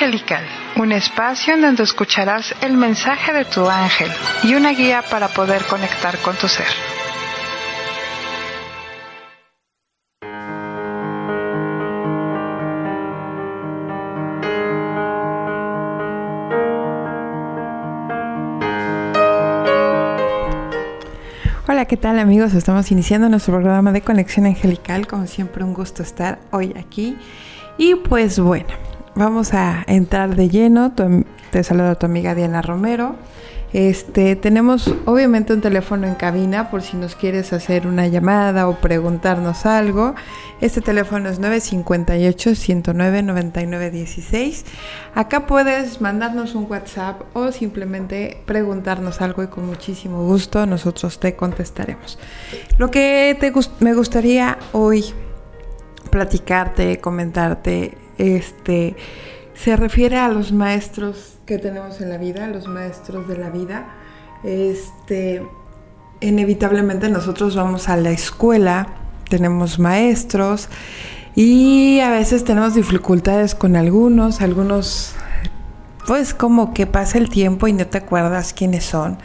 Angelical, un espacio en donde escucharás el mensaje de tu ángel y una guía para poder conectar con tu ser. Hola, ¿qué tal amigos? Estamos iniciando nuestro programa de Conexión Angelical. Como siempre, un gusto estar hoy aquí. Y pues bueno, vamos a entrar de lleno. Te saluda tu amiga Diana Romero. Este, tenemos obviamente un teléfono en cabina por si nos quieres hacer una llamada o preguntarnos algo. Este teléfono es 958-109-9916. Acá puedes mandarnos un WhatsApp o simplemente preguntarnos algo y con muchísimo gusto nosotros te contestaremos. Lo que te me gustaría hoy platicarte, comentarte, este, se refiere a los maestros que tenemos en la vida, los maestros de la vida. Este, inevitablemente nosotros vamos a la escuela, tenemos maestros y a veces tenemos dificultades con algunos, algunos pues como que pasa el tiempo y no te acuerdas quiénes son.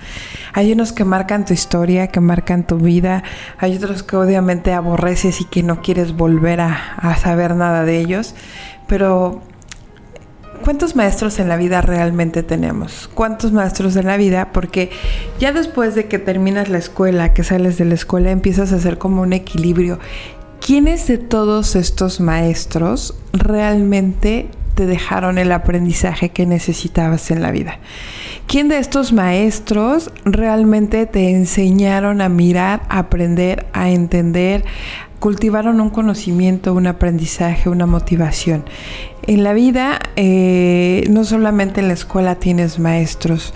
Hay unos que marcan tu historia, que marcan tu vida, hay otros que obviamente aborreces y que no quieres volver a, a saber nada de ellos, pero ¿cuántos maestros en la vida realmente tenemos? ¿Cuántos maestros en la vida? Porque ya después de que terminas la escuela, que sales de la escuela, empiezas a hacer como un equilibrio. ¿Quiénes de todos estos maestros realmente te dejaron el aprendizaje que necesitabas en la vida? ¿Quién de estos maestros realmente te enseñaron a mirar, a aprender, a entender, cultivaron un conocimiento, un aprendizaje, una motivación. En la vida, eh, no solamente en la escuela tienes maestros,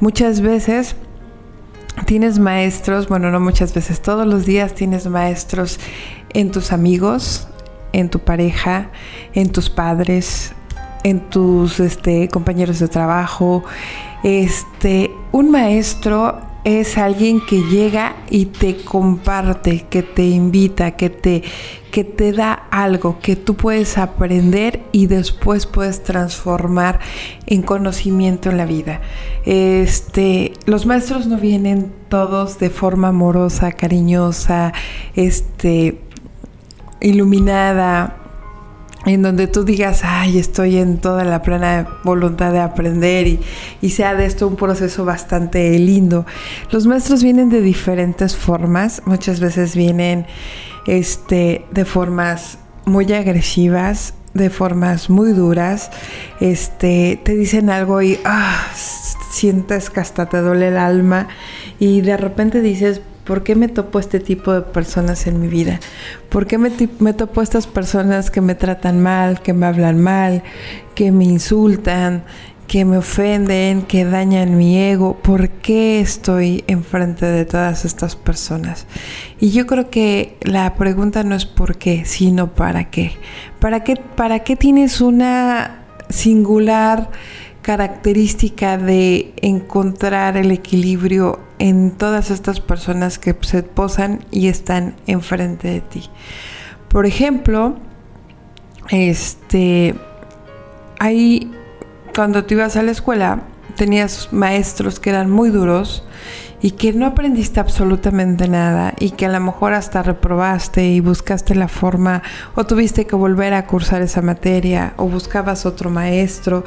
muchas veces tienes maestros, bueno, no muchas veces, todos los días tienes maestros en tus amigos, en tu pareja, en tus padres, en tus este, compañeros de trabajo. Este, un maestro es alguien que llega y te comparte, que te invita, que te, que te da algo que tú puedes aprender y después puedes transformar en conocimiento en la vida. Este, los maestros no vienen todos de forma amorosa, cariñosa, este, iluminada, en donde tú digas, ay, estoy en toda la plena voluntad de aprender y, sea de esto un proceso bastante lindo. Los maestros vienen de diferentes formas, muchas veces vienen este, de formas muy agresivas, de formas muy duras, este, te dicen algo y ah, sientes que hasta te duele el alma y de repente dices, ¿Por qué me topo este tipo de personas en mi vida? ¿Por qué me, topo estas personas que me tratan mal, que me hablan mal, que me insultan, que me ofenden, que dañan mi ego? ¿Por qué estoy enfrente de todas estas personas? Y yo creo que la pregunta no es por qué, sino para qué. ¿Para qué, para qué tienes una singular característica de encontrar el equilibrio en todas estas personas que se posan y están enfrente de ti. Por ejemplo, este, ahí cuando tú ibas a la escuela tenías maestros que eran muy duros y que no aprendiste absolutamente nada y que a lo mejor hasta reprobaste y buscaste la forma o tuviste que volver a cursar esa materia o buscabas otro maestro.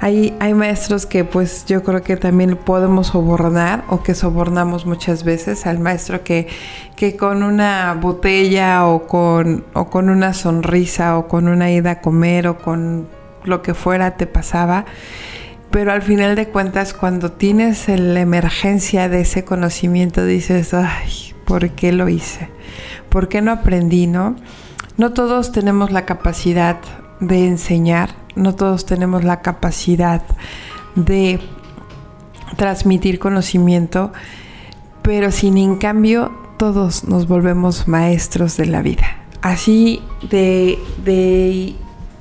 Hay, hay maestros que pues yo creo que también podemos sobornar o que sobornamos muchas veces al maestro que, que con una botella o con, o con una sonrisa o con una ida a comer o con lo que fuera te pasaba pero al final de cuentas cuando tienes la emergencia de ese conocimiento dices, ay, ¿por qué lo hice? ¿Por qué no aprendí, no? No todos tenemos la capacidad de enseñar, no todos tenemos la capacidad de transmitir conocimiento, pero sin en cambio todos nos volvemos maestros de la vida. Así de, de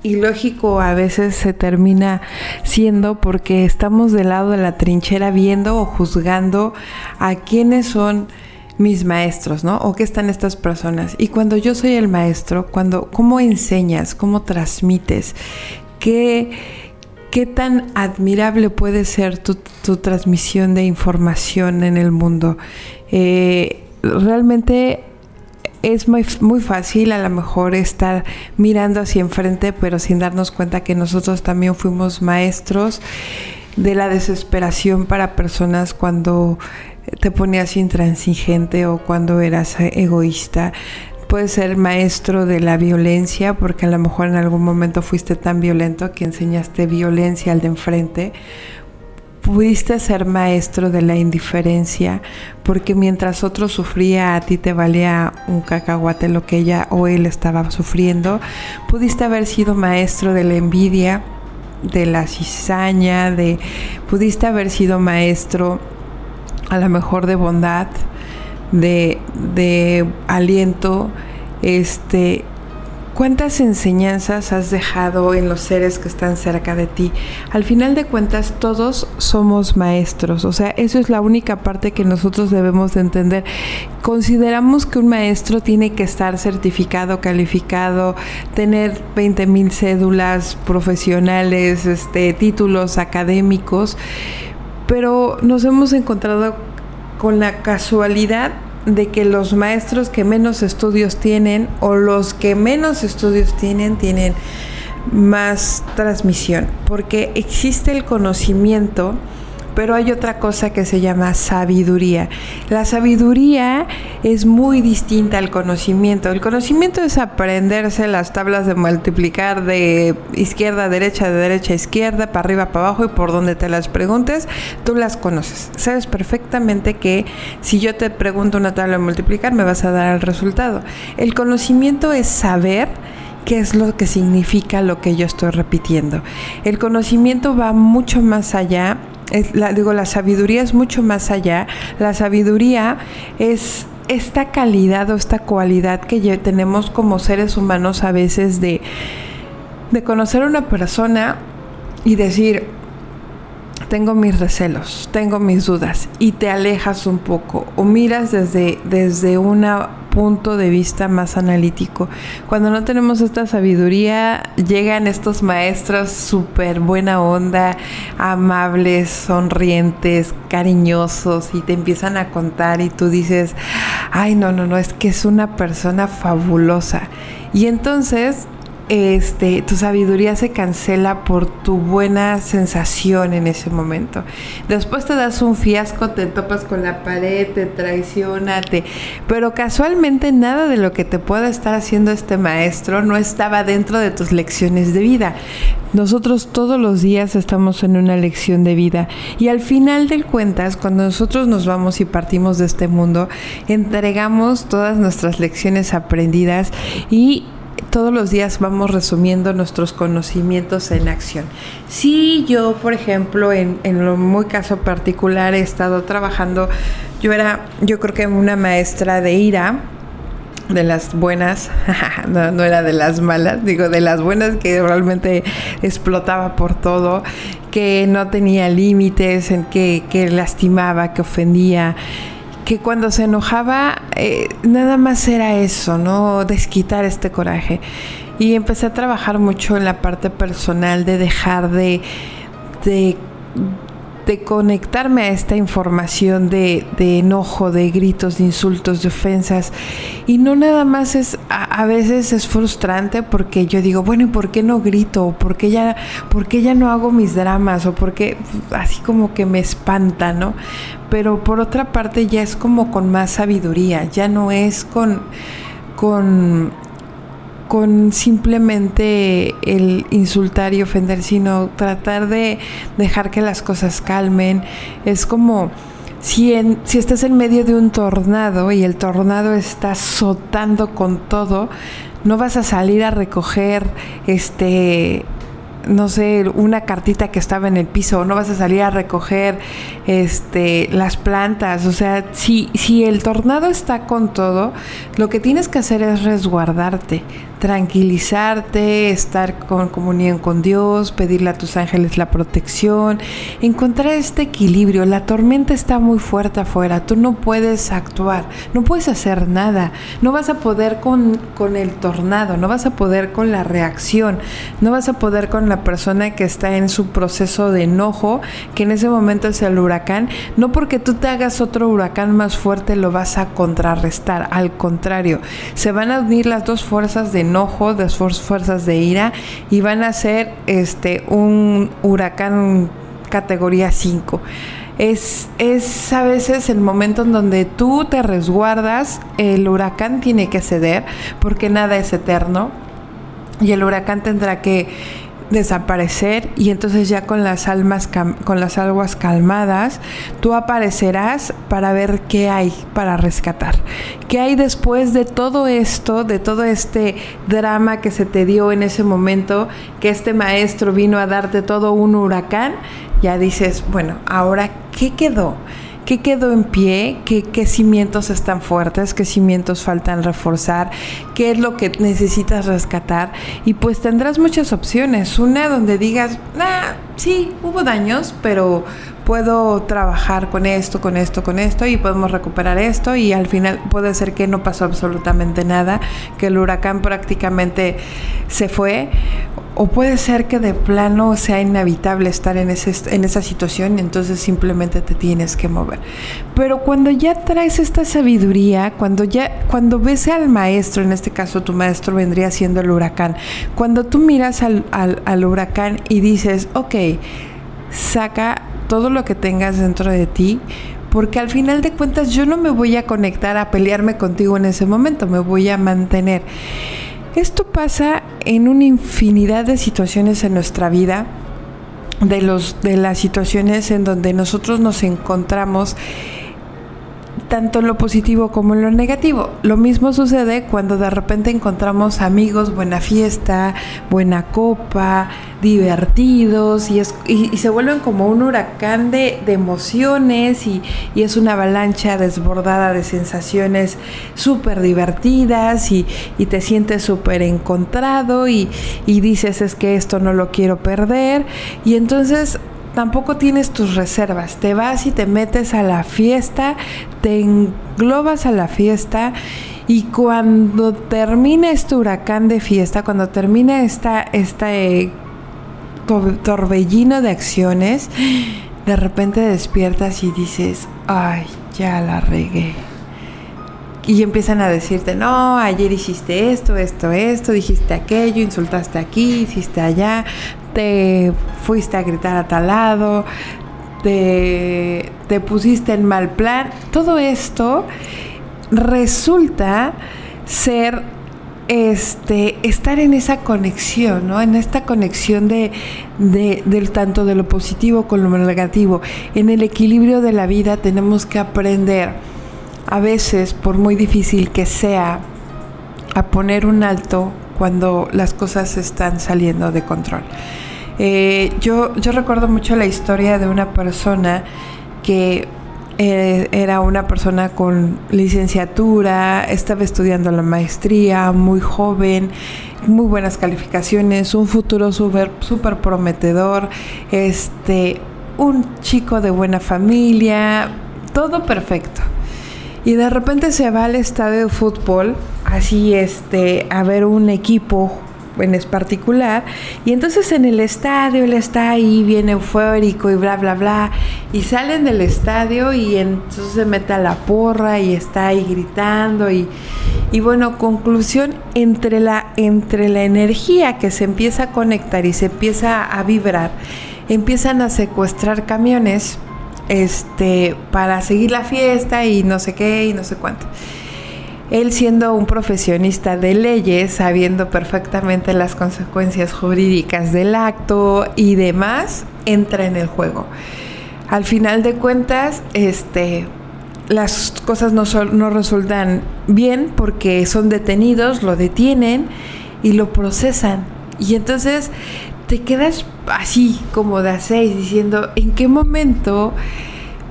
ilógico a veces se termina siendo porque estamos del lado de la trinchera viendo o juzgando a quiénes son mis maestros, ¿no? O qué están estas personas. Y cuando yo soy el maestro, cuando cómo enseñas, cómo transmites, qué qué tan admirable puede ser tu, transmisión de información en el mundo. Eh, realmente es muy, muy fácil a lo mejor estar mirando hacia enfrente, pero sin darnos cuenta que nosotros también fuimos maestros de la desesperación para personas cuando te ponías intransigente o cuando eras egoísta. Puedes ser maestro de la violencia porque a lo mejor en algún momento fuiste tan violento que enseñaste violencia al de enfrente pudiste ser maestro de la indiferencia, porque mientras otro sufría, a ti te valía un cacahuate lo que ella o él estaba sufriendo. Pudiste haber sido maestro de la envidia, de la cizaña, de pudiste haber sido maestro a lo mejor de bondad, de, de aliento, este ¿Cuántas enseñanzas has dejado en los seres que están cerca de ti? Al final de cuentas, todos somos maestros. O sea, eso es la única parte que nosotros debemos de entender. Consideramos que un maestro tiene que estar certificado, calificado, tener 20 mil cédulas profesionales, este, títulos académicos, pero nos hemos encontrado con la casualidad de que los maestros que menos estudios tienen o los que menos estudios tienen tienen más transmisión, porque existe el conocimiento pero hay otra cosa que se llama sabiduría. La sabiduría es muy distinta al conocimiento. El conocimiento es aprenderse las tablas de multiplicar de izquierda a derecha, de derecha a izquierda, para arriba, para abajo y por donde te las preguntes, tú las conoces. Sabes perfectamente que si yo te pregunto una tabla de multiplicar, me vas a dar el resultado. El conocimiento es saber qué es lo que significa lo que yo estoy repitiendo. El conocimiento va mucho más allá la, digo, la sabiduría es mucho más allá. La sabiduría es esta calidad o esta cualidad que tenemos como seres humanos a veces de, de conocer a una persona y decir, tengo mis recelos, tengo mis dudas y te alejas un poco o miras desde, desde una punto de vista más analítico. Cuando no tenemos esta sabiduría, llegan estos maestros súper buena onda, amables, sonrientes, cariñosos y te empiezan a contar y tú dices, ay, no, no, no, es que es una persona fabulosa. Y entonces este, tu sabiduría se cancela por tu buena sensación en ese momento. Después te das un fiasco, te topas con la pared, te traiciona, pero casualmente nada de lo que te pueda estar haciendo este maestro no estaba dentro de tus lecciones de vida. Nosotros todos los días estamos en una lección de vida y al final del cuentas, cuando nosotros nos vamos y partimos de este mundo, entregamos todas nuestras lecciones aprendidas y todos los días vamos resumiendo nuestros conocimientos en acción. Si yo, por ejemplo, en, en lo muy caso particular he estado trabajando, yo era, yo creo que una maestra de ira, de las buenas, no, no, era de las malas, digo de las buenas que realmente explotaba por todo, que no tenía límites, en que, que lastimaba, que ofendía, que cuando se enojaba eh, nada más era eso, ¿no? Desquitar este coraje. Y empecé a trabajar mucho en la parte personal de dejar de, de de conectarme a esta información de, enojo, de gritos, de insultos, de ofensas. Y no nada más es, a, veces es frustrante porque yo digo, bueno, ¿y por qué no grito? ¿Por qué ya, por qué ya no hago mis dramas? O porque así como que me espanta, ¿no? Pero por otra parte ya es como con más sabiduría, ya no es con, con con simplemente el insultar y ofender, sino tratar de dejar que las cosas calmen. Es como si, en, si estás en medio de un tornado y el tornado está azotando con todo, no vas a salir a recoger este no sé, una cartita que estaba en el piso, no vas a salir a recoger este las plantas, o sea, si si el tornado está con todo, lo que tienes que hacer es resguardarte, tranquilizarte, estar con comunión con Dios, pedirle a tus ángeles la protección, encontrar este equilibrio. La tormenta está muy fuerte afuera, tú no puedes actuar, no puedes hacer nada, no vas a poder con, con el tornado, no vas a poder con la reacción, no vas a poder con la persona que está en su proceso de enojo, que en ese momento es el huracán, no porque tú te hagas otro huracán más fuerte lo vas a contrarrestar, al contrario, se van a unir las dos fuerzas de enojo, de fuerzas de ira y van a ser este un huracán categoría 5. Es, es a veces el momento en donde tú te resguardas, el huracán tiene que ceder porque nada es eterno y el huracán tendrá que desaparecer y entonces ya con las almas con las aguas calmadas tú aparecerás para ver qué hay para rescatar. Qué hay después de todo esto de todo este drama que se te dio en ese momento que este maestro vino a darte todo un huracán ya dices bueno ahora qué quedó ¿Qué quedó en pie? ¿Qué, ¿Qué, cimientos están fuertes? ¿Qué cimientos faltan reforzar? ¿Qué es lo que necesitas rescatar? Y pues tendrás muchas opciones. Una donde digas, ah, sí, hubo daños, pero puedo trabajar con esto, con esto, con esto y podemos recuperar esto y al final puede ser que no pasó absolutamente nada, que el huracán prácticamente se fue o puede ser que de plano sea inevitable estar en, esa situación y entonces simplemente te tienes que mover. Pero cuando ya traes esta sabiduría, cuando ya cuando ves al maestro, en este caso tu maestro vendría siendo el huracán, cuando tú miras al, al huracán y dices, ok, saca todo lo que tengas dentro de ti, porque al final de cuentas yo no me voy a conectar a pelearme contigo en ese momento, me voy a mantener. Esto pasa en una infinidad de situaciones en nuestra vida, de, los, de las situaciones en donde nosotros nos encontramos tanto en lo positivo como en lo negativo. Lo mismo sucede cuando de repente encontramos amigos, buena fiesta, buena copa, divertidos y, y, se vuelven como un huracán de, emociones y, y, es una avalancha desbordada de sensaciones súper divertidas y, te sientes súper encontrado y dices es que esto no lo quiero perder y entonces tampoco tienes tus reservas. Te vas y te metes a la fiesta, te englobas a la fiesta y cuando termina este huracán de fiesta, cuando termina esta, este torbellino de acciones, de repente despiertas y dices, ay, ya la regué. Y empiezan a decirte, no, ayer hiciste esto, esto, esto, dijiste aquello, insultaste aquí, hiciste allá, te fuiste a gritar a tal lado, te, te pusiste en mal plan. Todo esto resulta ser este estar en esa conexión, ¿no? En esta conexión de, de, del tanto de lo positivo con lo negativo. En el equilibrio de la vida tenemos que aprender, a veces, por muy difícil que sea, a poner un alto cuando las cosas están saliendo de control. Eh, yo, yo recuerdo mucho la historia de una persona que eh, era una persona con licenciatura, estaba estudiando la maestría, muy joven, muy buenas calificaciones, un futuro súper super prometedor, este, un chico de buena familia, todo perfecto. Y de repente se va al estadio de fútbol, así este, a ver un equipo en es particular. Y entonces en el estadio él está ahí bien eufórico y bla, bla, bla. Y salen del estadio y entonces se mete a la porra y está ahí gritando. Y, y bueno, conclusión, entre la, entre la energía que se empieza a conectar y se empieza a vibrar, empiezan a secuestrar camiones este, para seguir la fiesta y no sé qué y no sé cuánto. él siendo un profesionista de leyes, sabiendo perfectamente las consecuencias jurídicas del acto y demás, entra en el juego. Al final de cuentas, este, las cosas no, no resultan bien porque son detenidos, lo detienen y lo procesan. Y entonces te quedas así como de a seis diciendo, ¿en qué momento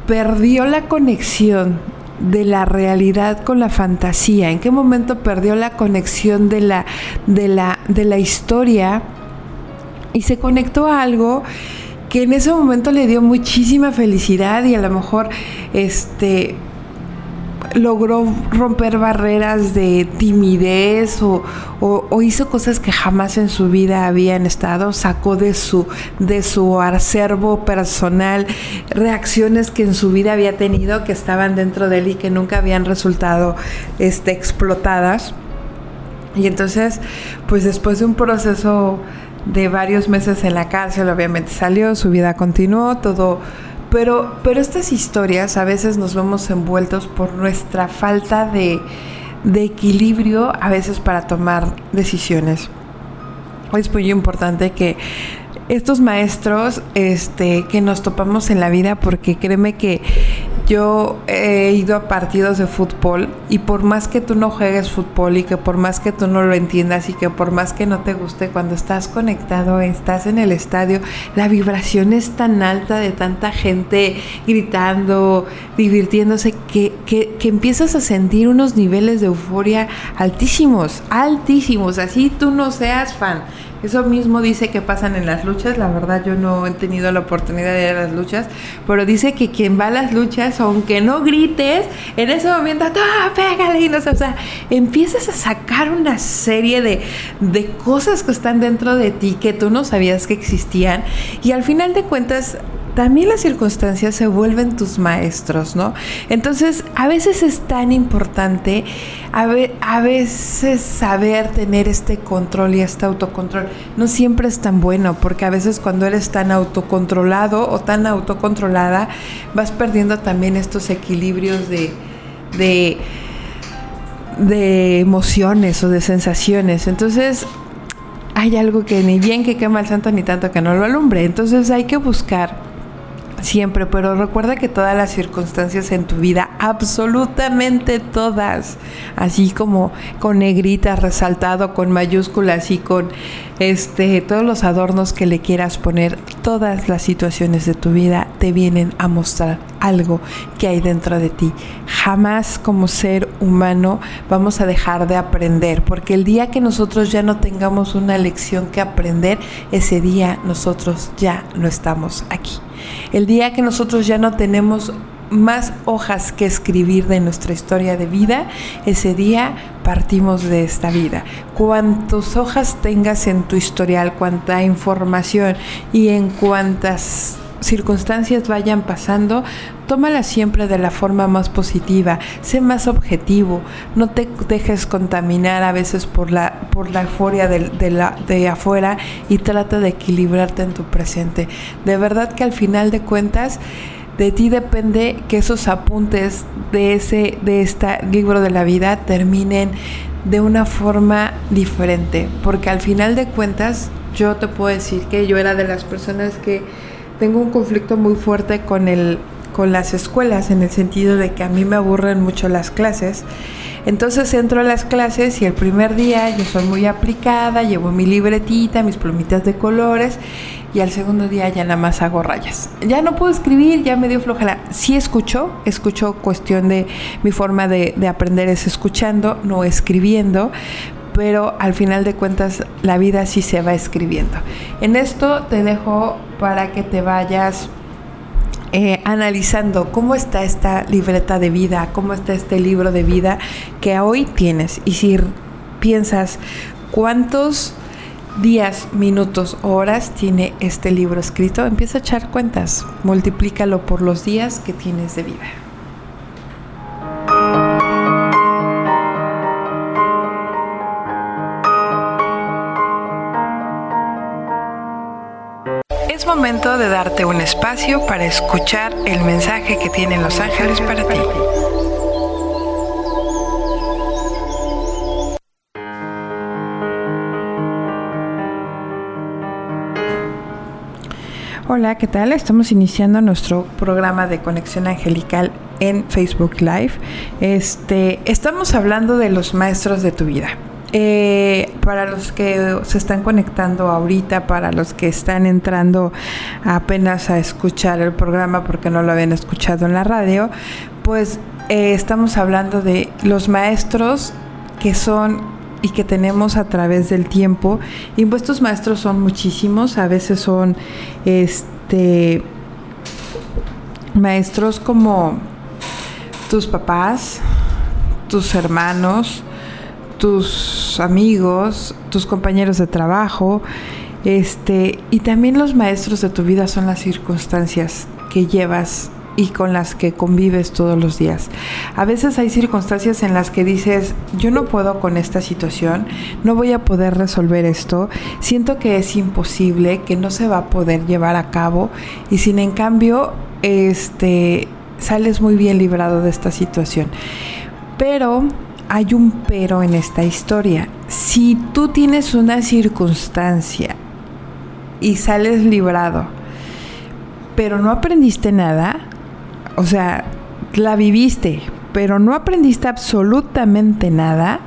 perdió la conexión de la realidad con la fantasía? ¿En qué momento perdió la conexión de la, de la, de la historia y se conectó a algo que en ese momento le dio muchísima felicidad y a lo mejor este logró romper barreras de timidez o, hizo cosas que jamás en su vida habían estado, sacó de su, de su acervo personal reacciones que en su vida había tenido, que estaban dentro de él y que nunca habían resultado este, explotadas. Y entonces, pues después de un proceso de varios meses en la cárcel, obviamente salió, su vida continuó, todo pero, pero estas historias a veces nos vemos envueltos por nuestra falta de, de equilibrio, a veces para tomar decisiones. Es muy importante que estos maestros este, que nos topamos en la vida, porque créeme que yo he ido a partidos de fútbol y por más que tú no juegues fútbol y que por más que tú no lo entiendas y que por más que no te guste, cuando estás conectado, estás en el estadio, la vibración es tan alta de tanta gente gritando, divirtiéndose, que, que, que empiezas a sentir unos niveles de euforia altísimos, altísimos, así tú no seas fan eso mismo dice que pasan en las luchas. La verdad yo no he tenido la oportunidad de ir a las luchas, pero dice que quien va a las luchas, aunque no grites, en ese momento, ¡ah, pégale! Y no sé, o sea, empiezas a sacar una serie de, de cosas que están dentro de ti que tú no sabías que existían. Y al final de cuentas, también las circunstancias se vuelven tus maestros, ¿no? Entonces, a veces es tan importante, a, a, veces saber tener este control y este autocontrol. No siempre es tan bueno, porque a veces cuando eres tan autocontrolado o tan autocontrolada, vas perdiendo también estos equilibrios de, de, de emociones o de sensaciones. Entonces, hay algo que ni bien que quema el santo ni tanto que no lo alumbre. Entonces hay que buscar siempre, pero recuerda que todas las circunstancias en tu vida, absolutamente todas, así como con negritas, resaltado, con mayúsculas y con este todos los adornos que le quieras poner, todas las situaciones de tu vida te vienen a mostrar algo que hay dentro de ti. Jamás como ser humano vamos a dejar de aprender, porque el día que nosotros ya no tengamos una lección que aprender, ese día nosotros ya no estamos aquí. El día que nosotros ya no tenemos más hojas que escribir de nuestra historia de vida, ese día partimos de esta vida. Cuantas hojas tengas en tu historial, cuánta información y en cuántas circunstancias vayan pasando, tómala siempre de la forma más positiva, sé más objetivo, no te dejes contaminar a veces por la, por la euforia de, la, de afuera y trata de equilibrarte en tu presente. De verdad que al final de cuentas, de ti depende que esos apuntes de ese de este libro de la vida terminen de una forma diferente, porque al final de cuentas yo te puedo decir que yo era de las personas que tengo un conflicto muy fuerte con el con las escuelas en el sentido de que a mí me aburren mucho las clases. Entonces entro a las clases y el primer día yo soy muy aplicada, llevo mi libretita, mis plumitas de colores y al segundo día ya nada más hago rayas. Ya no puedo escribir, ya me dio flojera. Sí escucho, escucho cuestión de mi forma de, de aprender es escuchando, no escribiendo, pero al final de cuentas la vida sí se va escribiendo. En esto te dejo para que te vayas eh, analizando cómo está esta libreta de vida, cómo está este libro de vida que hoy tienes. Y si piensas cuántos días, minutos, horas tiene este libro escrito, empieza a echar cuentas, multiplícalo por los días que tienes de vida. de darte un espacio para escuchar el mensaje que tienen los ángeles para ti. Hola, ¿qué tal? Estamos iniciando nuestro programa de Conexión Angelical en Facebook Live. Este, estamos hablando de los maestros de tu vida. Eh, para los que se están conectando ahorita, para los que están entrando apenas a escuchar el programa porque no lo habían escuchado en la radio, pues eh, estamos hablando de los maestros que son y que tenemos a través del tiempo. Y estos maestros son muchísimos, a veces son este maestros como tus papás, tus hermanos, tus amigos, tus compañeros de trabajo, este, y también los maestros de tu vida son las circunstancias que llevas y con las que convives todos los días. A veces hay circunstancias en las que dices, yo no puedo con esta situación, no voy a poder resolver esto, siento que es imposible, que no se va a poder llevar a cabo y sin en cambio, este, sales muy bien librado de esta situación. Pero hay un pero en esta historia. Si tú tienes una circunstancia y sales librado, pero no aprendiste nada, o sea, la viviste, pero no aprendiste absolutamente nada,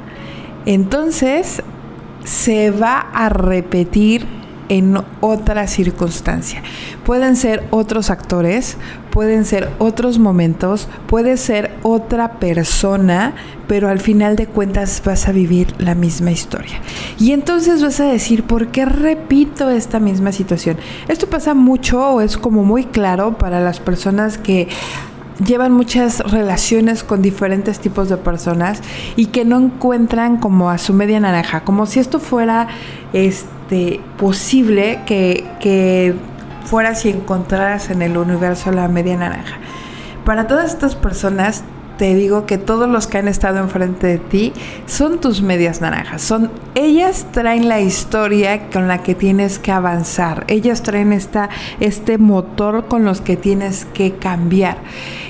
entonces se va a repetir en otra circunstancia. Pueden ser otros actores, pueden ser otros momentos, puede ser otra persona, pero al final de cuentas vas a vivir la misma historia. Y entonces vas a decir, ¿por qué repito esta misma situación? Esto pasa mucho o es como muy claro para las personas que llevan muchas relaciones con diferentes tipos de personas y que no encuentran como a su media naranja, como si esto fuera este posible que, que fueras y encontraras en el universo la media naranja. Para todas estas personas te digo que todos los que han estado enfrente de ti son tus medias naranjas. Son ellas traen la historia con la que tienes que avanzar. Ellas traen esta, este motor con los que tienes que cambiar.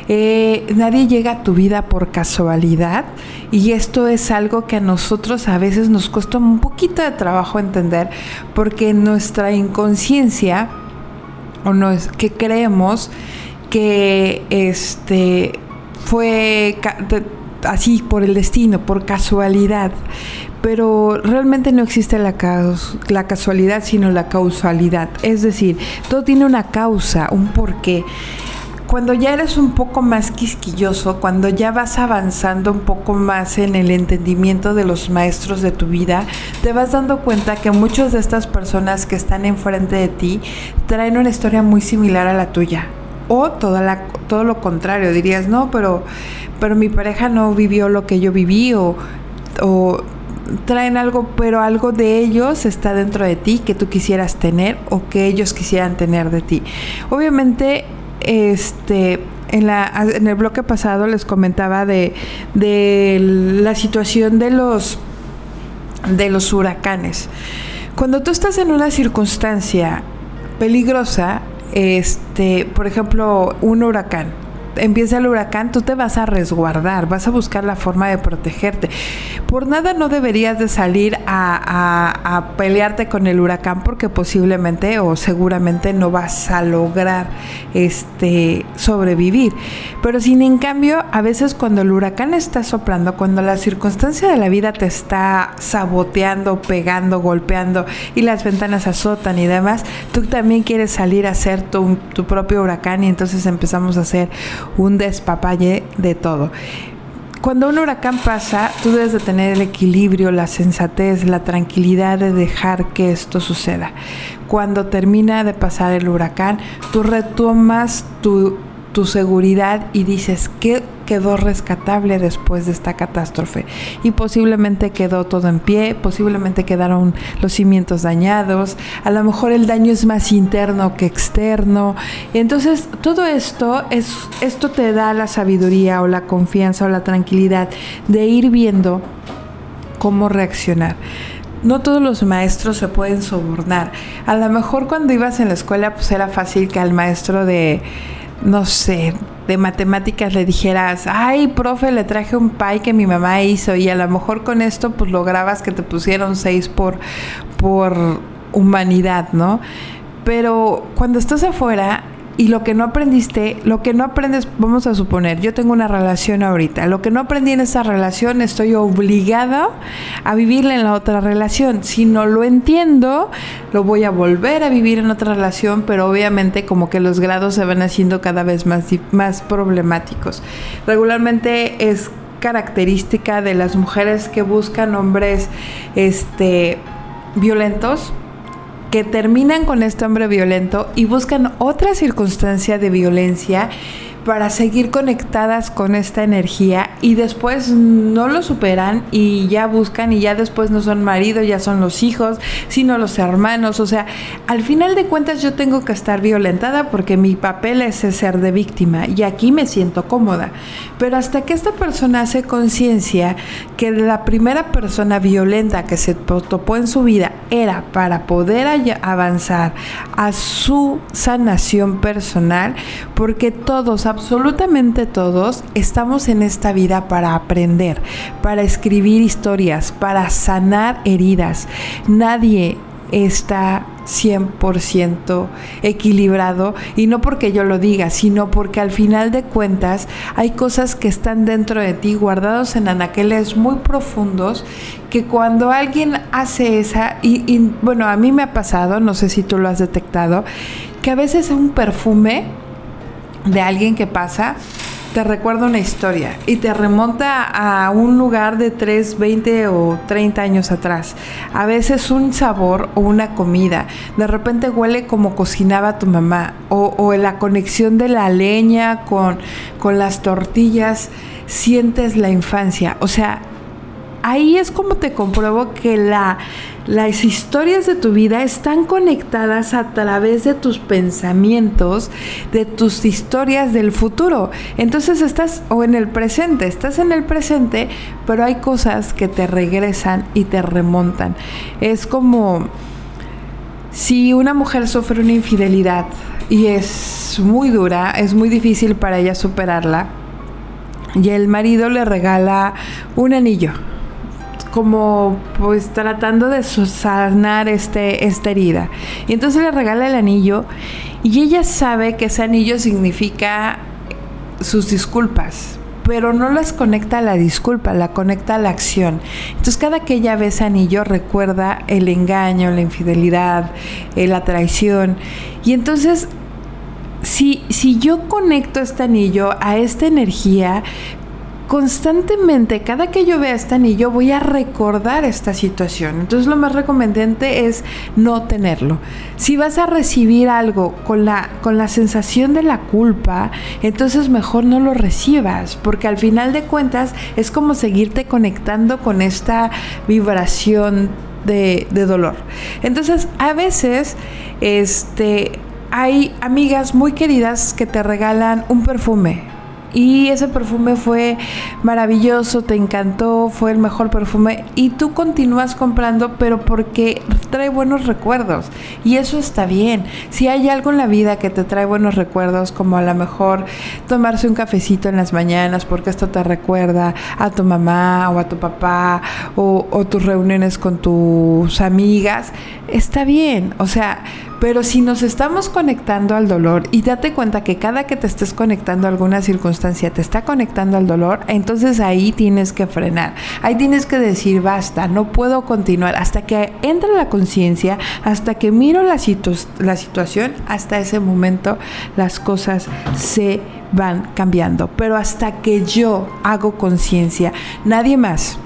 Eh, nadie llega a tu vida por casualidad y esto es algo que a nosotros a veces nos cuesta un poquito de trabajo entender porque nuestra inconsciencia o no es que creemos que este fue así por el destino, por casualidad, pero realmente no existe la, la casualidad, sino la causalidad. Es decir, todo tiene una causa, un porqué. Cuando ya eres un poco más quisquilloso, cuando ya vas avanzando un poco más en el entendimiento de los maestros de tu vida, te vas dando cuenta que muchas de estas personas que están enfrente de ti traen una historia muy similar a la tuya o toda la, todo lo contrario, dirías, no, pero, pero mi pareja no vivió lo que yo viví o, o traen algo, pero algo de ellos está dentro de ti que tú quisieras tener o que ellos quisieran tener de ti. Obviamente, este, en, la, en el bloque pasado les comentaba de, de la situación de los, de los huracanes. Cuando tú estás en una circunstancia peligrosa, este, por ejemplo, un huracán. Empieza el huracán, tú te vas a resguardar, vas a buscar la forma de protegerte. Por nada no deberías de salir a, pelearte con el huracán porque posiblemente o seguramente no vas a lograr este, sobrevivir. Pero sin en cambio, a veces cuando el huracán está soplando, cuando la circunstancia de la vida te está saboteando, pegando, golpeando y las ventanas azotan y demás, tú también quieres salir a hacer tu propio huracán y entonces empezamos a hacer un despapalle de todo cuando un huracán pasa, tú debes de tener el equilibrio, la sensatez, la tranquilidad de dejar que esto suceda. Cuando termina de pasar el huracán, tú retomas tu, tu seguridad y dices, ¿qué quedó rescatable después de esta catástrofe y posiblemente quedó todo en pie, posiblemente quedaron los cimientos dañados, a lo mejor el daño es más interno que externo. Entonces, todo esto es esto te da la sabiduría o la confianza o la tranquilidad de ir viendo cómo reaccionar no todos los maestros se pueden sobornar. A lo mejor cuando ibas en la escuela pues era fácil que al maestro de no sé, de matemáticas le dijeras, ay, profe, le traje un pie que mi mamá hizo y a lo mejor con esto pues lograbas que te pusieron seis por, por humanidad, ¿no? Pero cuando estás afuera y lo que no aprendiste, lo que no aprendes, vamos a suponer, yo tengo una relación ahorita, lo que no aprendí en esa relación estoy obligada a vivirla en la otra relación. Si no lo entiendo, lo voy a volver a vivir en otra relación, pero obviamente como que los grados se van haciendo cada vez más, más problemáticos. Regularmente es característica de las mujeres que buscan hombres este, violentos que terminan con este hombre violento y buscan otra circunstancia de violencia para seguir conectadas con esta energía y después no lo superan y ya buscan y ya después no son marido, ya son los hijos, sino los hermanos. O sea, al final de cuentas yo tengo que estar violentada porque mi papel es ser de víctima y aquí me siento cómoda. Pero hasta que esta persona hace conciencia que la primera persona violenta que se topó en su vida era para poder avanzar a su sanación personal, porque todos, absolutamente todos, estamos en esta vida para aprender, para escribir historias, para sanar heridas. Nadie está 100% equilibrado y no porque yo lo diga, sino porque al final de cuentas hay cosas que están dentro de ti guardados en anaqueles muy profundos que cuando alguien hace esa, y, bueno, a mí me ha pasado, no sé si tú lo has detectado, que a veces un perfume de alguien que pasa, te recuerda una historia y te remonta a un lugar de 3, 20 o 30 años atrás. A veces un sabor o una comida. De repente huele como cocinaba tu mamá o, la conexión de la leña con, con las tortillas. Sientes la infancia. O sea, ahí es como te compruebo que la, las historias de tu vida están conectadas a través de tus pensamientos, de tus historias del futuro. Entonces estás, o en el presente, estás en el presente, pero hay cosas que te regresan y te remontan. Es como si una mujer sufre una infidelidad y es muy dura, es muy difícil para ella superarla, y el marido le regala un anillo como pues tratando de sanar este, esta herida. Y entonces le regala el anillo y ella sabe que ese anillo significa sus disculpas, pero no las conecta a la disculpa, la conecta a la acción. Entonces cada que ella ve ese anillo recuerda el engaño, la infidelidad, eh, la traición. Y entonces si, si, yo conecto este anillo a esta energía, constantemente, cada que yo vea este anillo, voy a recordar esta situación. Entonces lo más recomendante es no tenerlo. Si vas a recibir algo con la, con la sensación de la culpa, entonces mejor no lo recibas, porque al final de cuentas es como seguirte conectando con esta vibración de, de dolor. Entonces, a veces, este, hay amigas muy queridas que te regalan un perfume y ese perfume fue maravilloso, te encantó, fue el mejor perfume y tú continúas comprando, pero porque trae buenos recuerdos y eso está bien. Si hay algo en la vida que te trae buenos recuerdos, como a lo mejor tomarse un cafecito en las mañanas, porque esto te recuerda a tu mamá o a tu papá o, o tus reuniones con tus amigas, está bien. O sea, pero si nos estamos conectando al dolor y date cuenta que cada que te estés conectando a alguna circunstancia te está conectando al dolor, entonces ahí tienes que frenar. Ahí tienes que decir, basta, no puedo continuar. Hasta que entra la conciencia, hasta que miro la, la situación, hasta ese momento las cosas se van cambiando. Pero hasta que yo hago conciencia, nadie más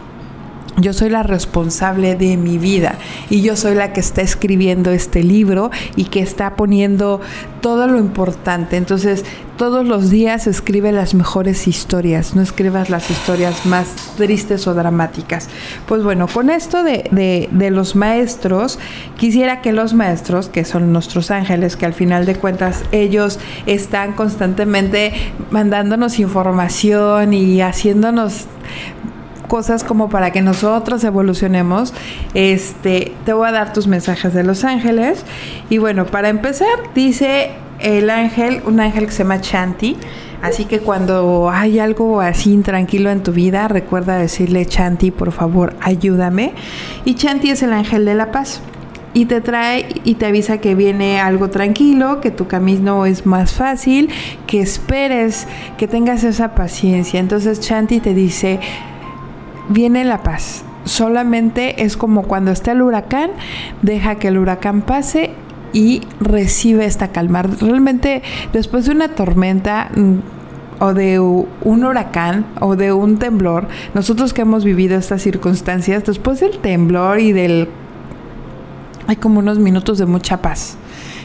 yo soy la responsable de mi vida y yo soy la que está escribiendo este libro y que está poniendo todo lo importante. Entonces, todos los días escribe las mejores historias, no escribas las historias más tristes o dramáticas. Pues bueno, con esto de, de, los maestros, quisiera que los maestros, que son nuestros ángeles, que al final de cuentas ellos están constantemente mandándonos información y haciéndonos cosas como para que nosotros evolucionemos, este, te voy a dar tus mensajes de los ángeles. Y bueno, para empezar, dice el ángel, un ángel que se llama Chanti. Así que cuando hay algo así intranquilo en tu vida, recuerda decirle Chanti, por favor, ayúdame. Y Chanti es el ángel de la paz. y te trae y te avisa que viene algo tranquilo, que tu camino es más fácil, que esperes, que tengas esa paciencia. Entonces Chanti te dice, viene la paz. Solamente es como cuando está el huracán, deja que el huracán pase y recibe esta calma. Realmente después de una tormenta mm, o de un huracán o de un temblor, nosotros que hemos vivido estas circunstancias, después del temblor y del... hay como unos minutos de mucha paz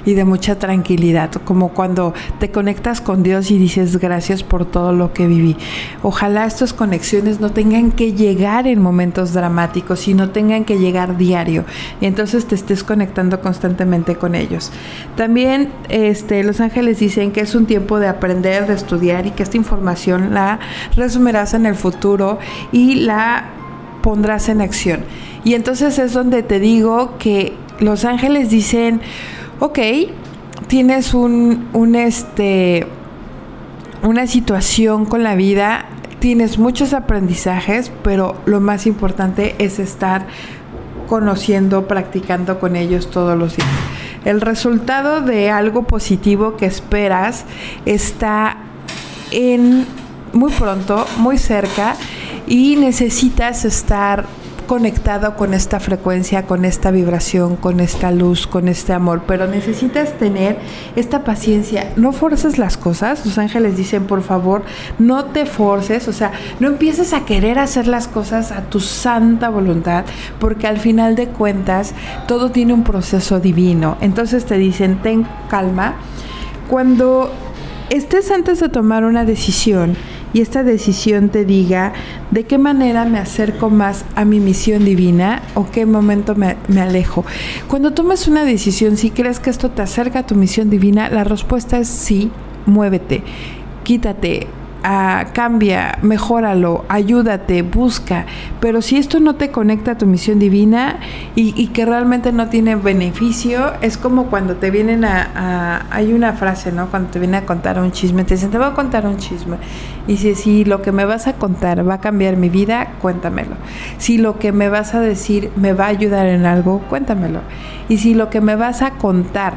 y de mucha tranquilidad, como cuando te conectas con Dios y dices gracias por todo lo que viví. Ojalá estas conexiones no tengan que llegar en momentos dramáticos, sino tengan que llegar diario y entonces te estés conectando constantemente con ellos. También este, los ángeles dicen que es un tiempo de aprender, de estudiar y que esta información la resumirás en el futuro y la pondrás en acción. Y entonces es donde te digo que los ángeles dicen, ok, tienes un, un este, una situación con la vida, tienes muchos aprendizajes, pero lo más importante es estar conociendo, practicando con ellos todos los días. El resultado de algo positivo que esperas está en muy pronto, muy cerca y necesitas estar conectado con esta frecuencia, con esta vibración, con esta luz, con este amor, pero necesitas tener esta paciencia. No forces las cosas, los ángeles dicen, por favor, no te forces, o sea, no empieces a querer hacer las cosas a tu santa voluntad, porque al final de cuentas todo tiene un proceso divino. Entonces te dicen, ten calma. Cuando estés antes de tomar una decisión, y esta decisión te diga de qué manera me acerco más a mi misión divina o qué momento me, alejo. Cuando tomas una decisión, si crees que esto te acerca a tu misión divina, la respuesta es sí, muévete, quítate, cambia, mejóralo, ayúdate, busca. Pero si esto no te conecta a tu misión divina y, que realmente no tiene beneficio, es como cuando te vienen a, Hay una frase, ¿no? Cuando te vienen a contar un chisme, te dicen, te voy a contar un chisme. Y si, si lo que me vas a contar va a cambiar mi vida, cuéntamelo. Si lo que me vas a decir me va a ayudar en algo, cuéntamelo. Y si lo que me vas a contar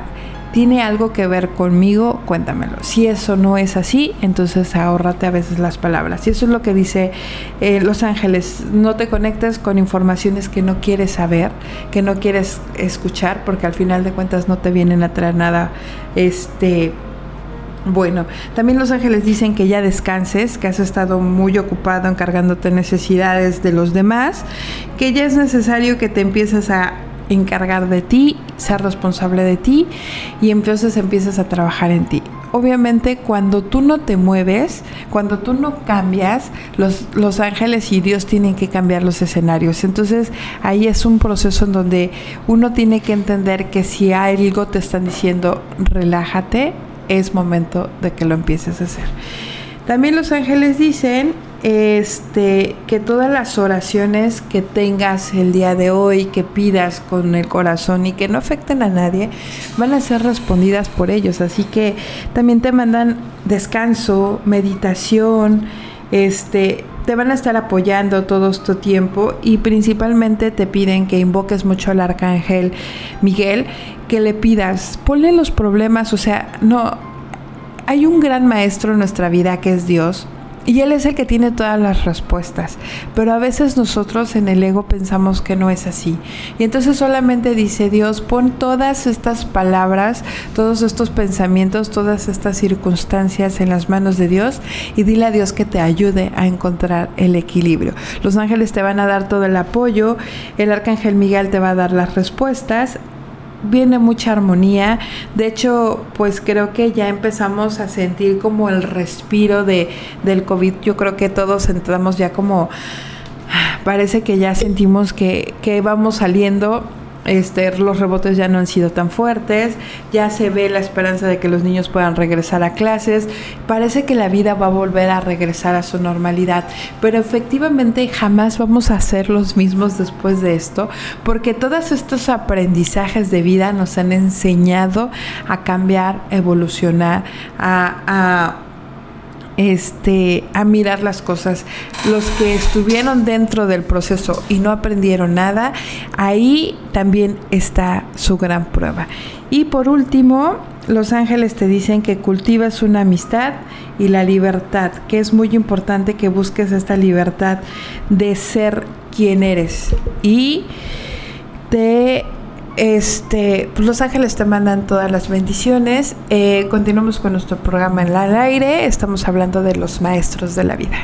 tiene algo que ver conmigo, cuéntamelo. Si eso no es así, entonces ahórrate a veces las palabras. Y eso es lo que dice eh, Los Ángeles. No te conectes con informaciones que no quieres saber, que no quieres escuchar, porque al final de cuentas no te vienen a traer nada este bueno, también los ángeles dicen que ya descanses, que has estado muy ocupado encargándote necesidades de los demás, que ya es necesario que te empieces a encargar de ti, ser responsable de ti y entonces empiezas a trabajar en ti. Obviamente cuando tú no te mueves, cuando tú no cambias, los, los ángeles y Dios tienen que cambiar los escenarios. Entonces ahí es un proceso en donde uno tiene que entender que si algo te están diciendo relájate, es momento de que lo empieces a hacer. También los ángeles dicen este, que todas las oraciones que tengas el día de hoy, que pidas con el corazón y que no afecten a nadie, van a ser respondidas por ellos. Así que también te mandan descanso, meditación, este, te van a estar apoyando todo este tiempo y principalmente te piden que invoques mucho al arcángel Miguel, que le pidas, ponle los problemas, o sea, no, hay un gran maestro en nuestra vida que es Dios y Él es el que tiene todas las respuestas. Pero a veces nosotros en el ego pensamos que no es así. Y entonces solamente dice Dios, pon todas estas palabras, todos estos pensamientos, todas estas circunstancias en las manos de Dios y dile a Dios que te ayude a encontrar el equilibrio. Los ángeles te van a dar todo el apoyo, el arcángel Miguel te va a dar las respuestas viene mucha armonía. De hecho, pues creo que ya empezamos a sentir como el respiro de, del COVID. Yo creo que todos entramos ya como, parece que ya sentimos que, que vamos saliendo este, los rebotes ya no han sido tan fuertes, ya se ve la esperanza de que los niños puedan regresar a clases, parece que la vida va a volver a regresar a su normalidad, pero efectivamente jamás vamos a ser los mismos después de esto, porque todos estos aprendizajes de vida nos han enseñado a cambiar, evolucionar, a este, a mirar las cosas. Los que estuvieron dentro del proceso y no aprendieron nada, ahí también está su gran prueba. Y por último, los ángeles te dicen que cultivas una amistad y la libertad, que es muy importante que busques esta libertad de ser quien eres. Y te este, pues Los Ángeles te mandan todas las bendiciones. Eh, continuamos con nuestro programa en el aire. Estamos hablando de los maestros de la vida.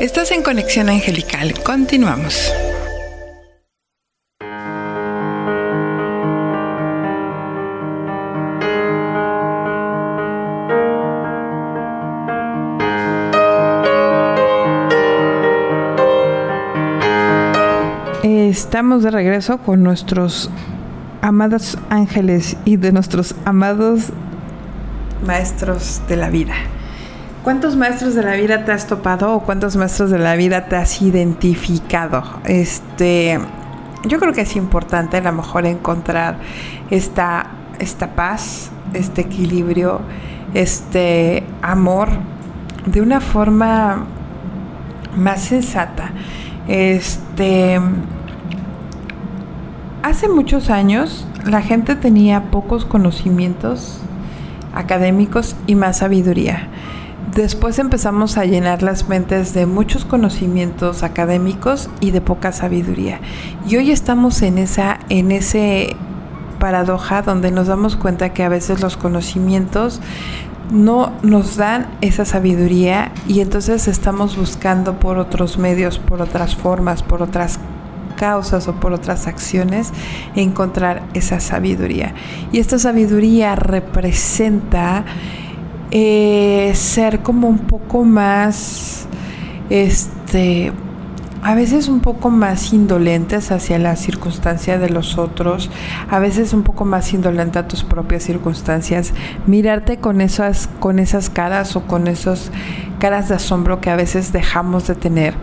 Estás en Conexión Angelical. Continuamos. Estamos de regreso con nuestros amados ángeles y de nuestros amados maestros de la vida. ¿Cuántos maestros de la vida te has topado o cuántos maestros de la vida te has identificado? Este, yo creo que es importante a lo mejor encontrar esta, esta paz, este equilibrio, este amor de una forma más sensata. Este hace muchos años la gente tenía pocos conocimientos académicos y más sabiduría. Después empezamos a llenar las mentes de muchos conocimientos académicos y de poca sabiduría. Y hoy estamos en esa en ese paradoja donde nos damos cuenta que a veces los conocimientos no nos dan esa sabiduría y entonces estamos buscando por otros medios, por otras formas, por otras causas o por otras acciones, encontrar esa sabiduría. Y esta sabiduría representa eh, ser como un poco más, este, a veces un poco más indolentes hacia la circunstancia de los otros, a veces un poco más indolente a tus propias circunstancias, mirarte con esas, con esas caras o con esas caras de asombro que a veces dejamos de tener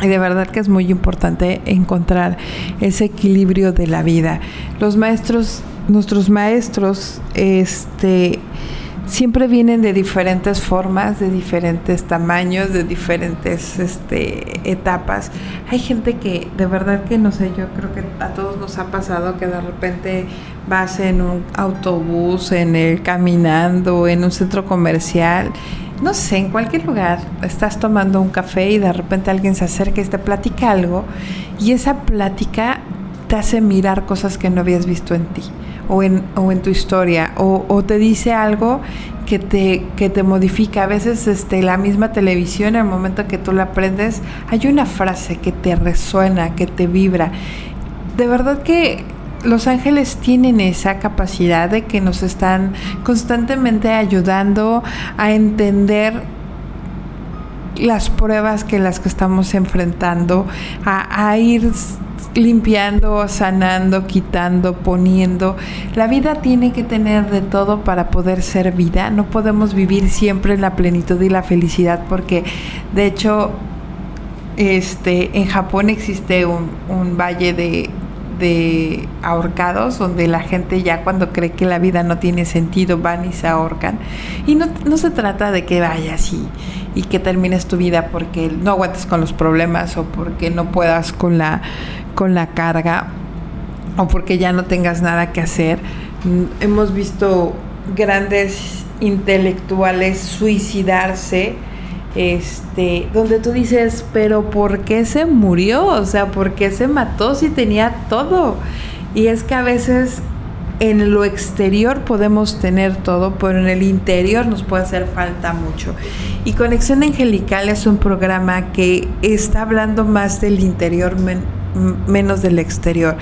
y de verdad que es muy importante encontrar ese equilibrio de la vida. Los maestros, nuestros maestros, este siempre vienen de diferentes formas, de diferentes tamaños, de diferentes este, etapas. Hay gente que de verdad que no sé, yo creo que a todos nos ha pasado que de repente vas en un autobús, en el caminando, en un centro comercial no sé, en cualquier lugar estás tomando un café y de repente alguien se acerca y te platica algo y esa plática te hace mirar cosas que no habías visto en ti o en, o en tu historia o, te dice algo que te, que te modifica. A veces este, la misma televisión, en el momento que tú la aprendes, hay una frase que te resuena, que te vibra. De verdad que los ángeles tienen esa capacidad de que nos están constantemente ayudando a entender las pruebas que las que estamos enfrentando, a, ir limpiando, sanando, quitando, poniendo. La vida tiene que tener de todo para poder ser vida. No podemos vivir siempre en la plenitud y la felicidad porque de hecho este, en Japón existe un valle de de ahorcados, donde la gente ya cuando cree que la vida no tiene sentido van y se ahorcan. Y no, no se trata de que vayas y, y, que termines tu vida porque no aguantes con los problemas o porque no puedas con la, con la carga o porque ya no tengas nada que hacer. Mm, hemos visto grandes intelectuales suicidarse este, donde tú dices, pero ¿por qué se murió? O sea, ¿por qué se mató si tenía todo? Y es que a veces en lo exterior podemos tener todo, pero en el interior nos puede hacer falta mucho. Y Conexión Angelical es un programa que está hablando más del interior, menos del exterior.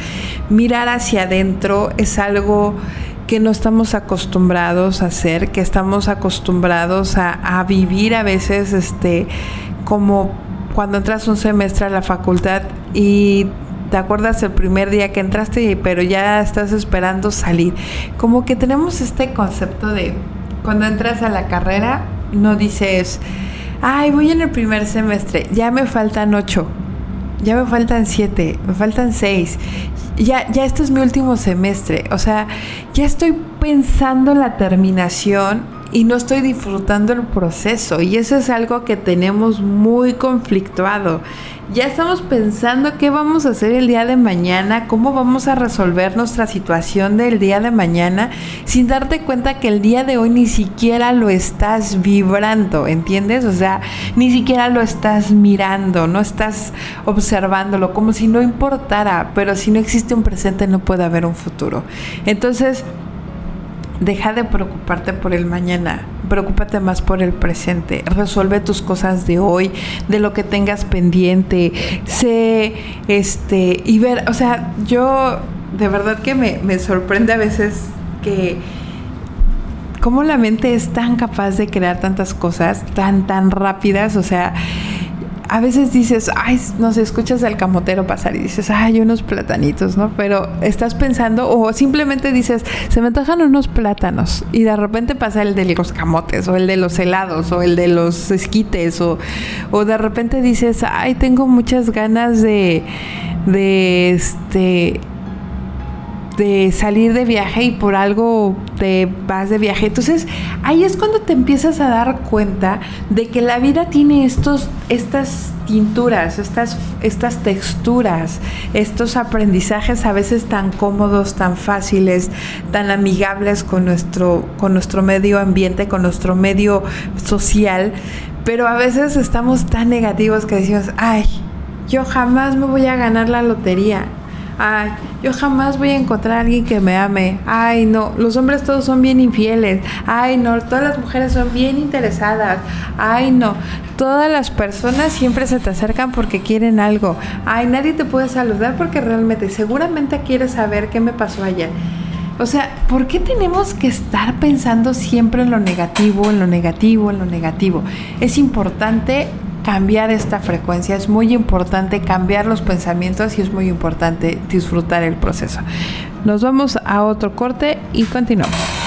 Mirar hacia adentro es algo que no estamos acostumbrados a hacer, que estamos acostumbrados a, vivir a veces este como cuando entras un semestre a la facultad y te acuerdas el primer día que entraste, pero ya estás esperando salir. Como que tenemos este concepto de cuando entras a la carrera, no dices, ay, voy en el primer semestre, ya me faltan ocho, ya me faltan siete, me faltan seis, ya, ya este es mi último semestre, o sea, ya estoy pensando en la terminación y no estoy disfrutando el proceso. Y eso es algo que tenemos muy conflictuado. Ya estamos pensando qué vamos a hacer el día de mañana, cómo vamos a resolver nuestra situación del día de mañana, sin darte cuenta que el día de hoy ni siquiera lo estás vibrando, ¿entiendes? O sea, ni siquiera lo estás mirando, no estás observándolo, como si no importara, pero si no existe un presente no puede haber un futuro. Entonces, Deja de preocuparte por el mañana, preocúpate más por el presente. Resuelve tus cosas de hoy, de lo que tengas pendiente. Sé, este, y ver, o sea, yo de verdad que me, me sorprende a veces que cómo la mente es tan capaz de crear tantas cosas tan, tan rápidas. O sea, a veces dices, ay, no sé, escuchas al camotero pasar y dices, ay, unos platanitos, ¿no? Pero estás pensando, o simplemente dices, se me antojan unos plátanos, y de repente pasa el de los camotes, o el de los helados, o el de los esquites, o, o de repente dices, ay, tengo muchas ganas de, de este de salir de viaje y por algo te vas de viaje. Entonces, ahí es cuando te empiezas a dar cuenta de que la vida tiene estos, estas tinturas, estas, estas texturas, estos aprendizajes a veces tan cómodos, tan fáciles, tan amigables con nuestro, con nuestro medio ambiente, con nuestro medio social, pero a veces estamos tan negativos que decimos, ay, yo jamás me voy a ganar la lotería Ay, yo jamás voy a encontrar a alguien que me ame. Ay, no, los hombres todos son bien infieles. Ay, no, todas las mujeres son bien interesadas. Ay, no, todas las personas siempre se te acercan porque quieren algo. Ay, nadie te puede saludar porque realmente seguramente quieres saber qué me pasó ayer. O sea, ¿por qué tenemos que estar pensando siempre en lo negativo, en lo negativo, en lo negativo? Es importante cambiar esta frecuencia, es muy importante cambiar los pensamientos y es muy importante disfrutar el proceso. Nos vamos a otro corte y continuamos.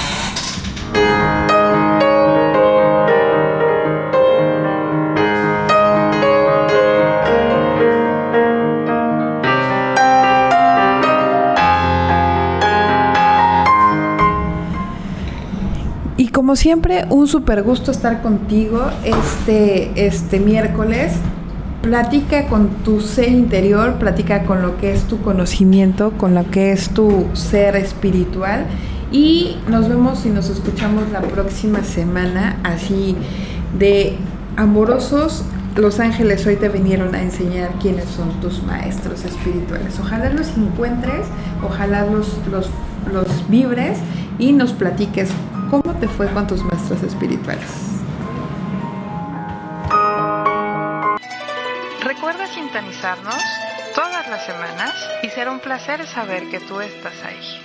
Como siempre, un super gusto estar contigo este, este miércoles. Platica con tu ser interior, platica con lo que es tu conocimiento, con lo que es tu ser espiritual. Y nos vemos y nos escuchamos la próxima semana, así de amorosos. Los ángeles hoy te vinieron a enseñar quiénes son tus maestros espirituales. Ojalá los encuentres, ojalá los, los, los vibres y nos platiques ¿Cómo te fue con tus maestros espirituales? Recuerda sintonizarnos todas las semanas y será un placer saber que tú estás ahí.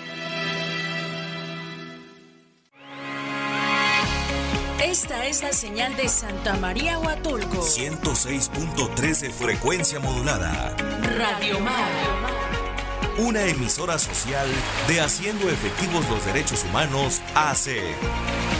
Esta es la señal de Santa María Huatulco. 106.3 de frecuencia modulada. Radio Mar una emisora social de Haciendo Efectivos los Derechos Humanos AC.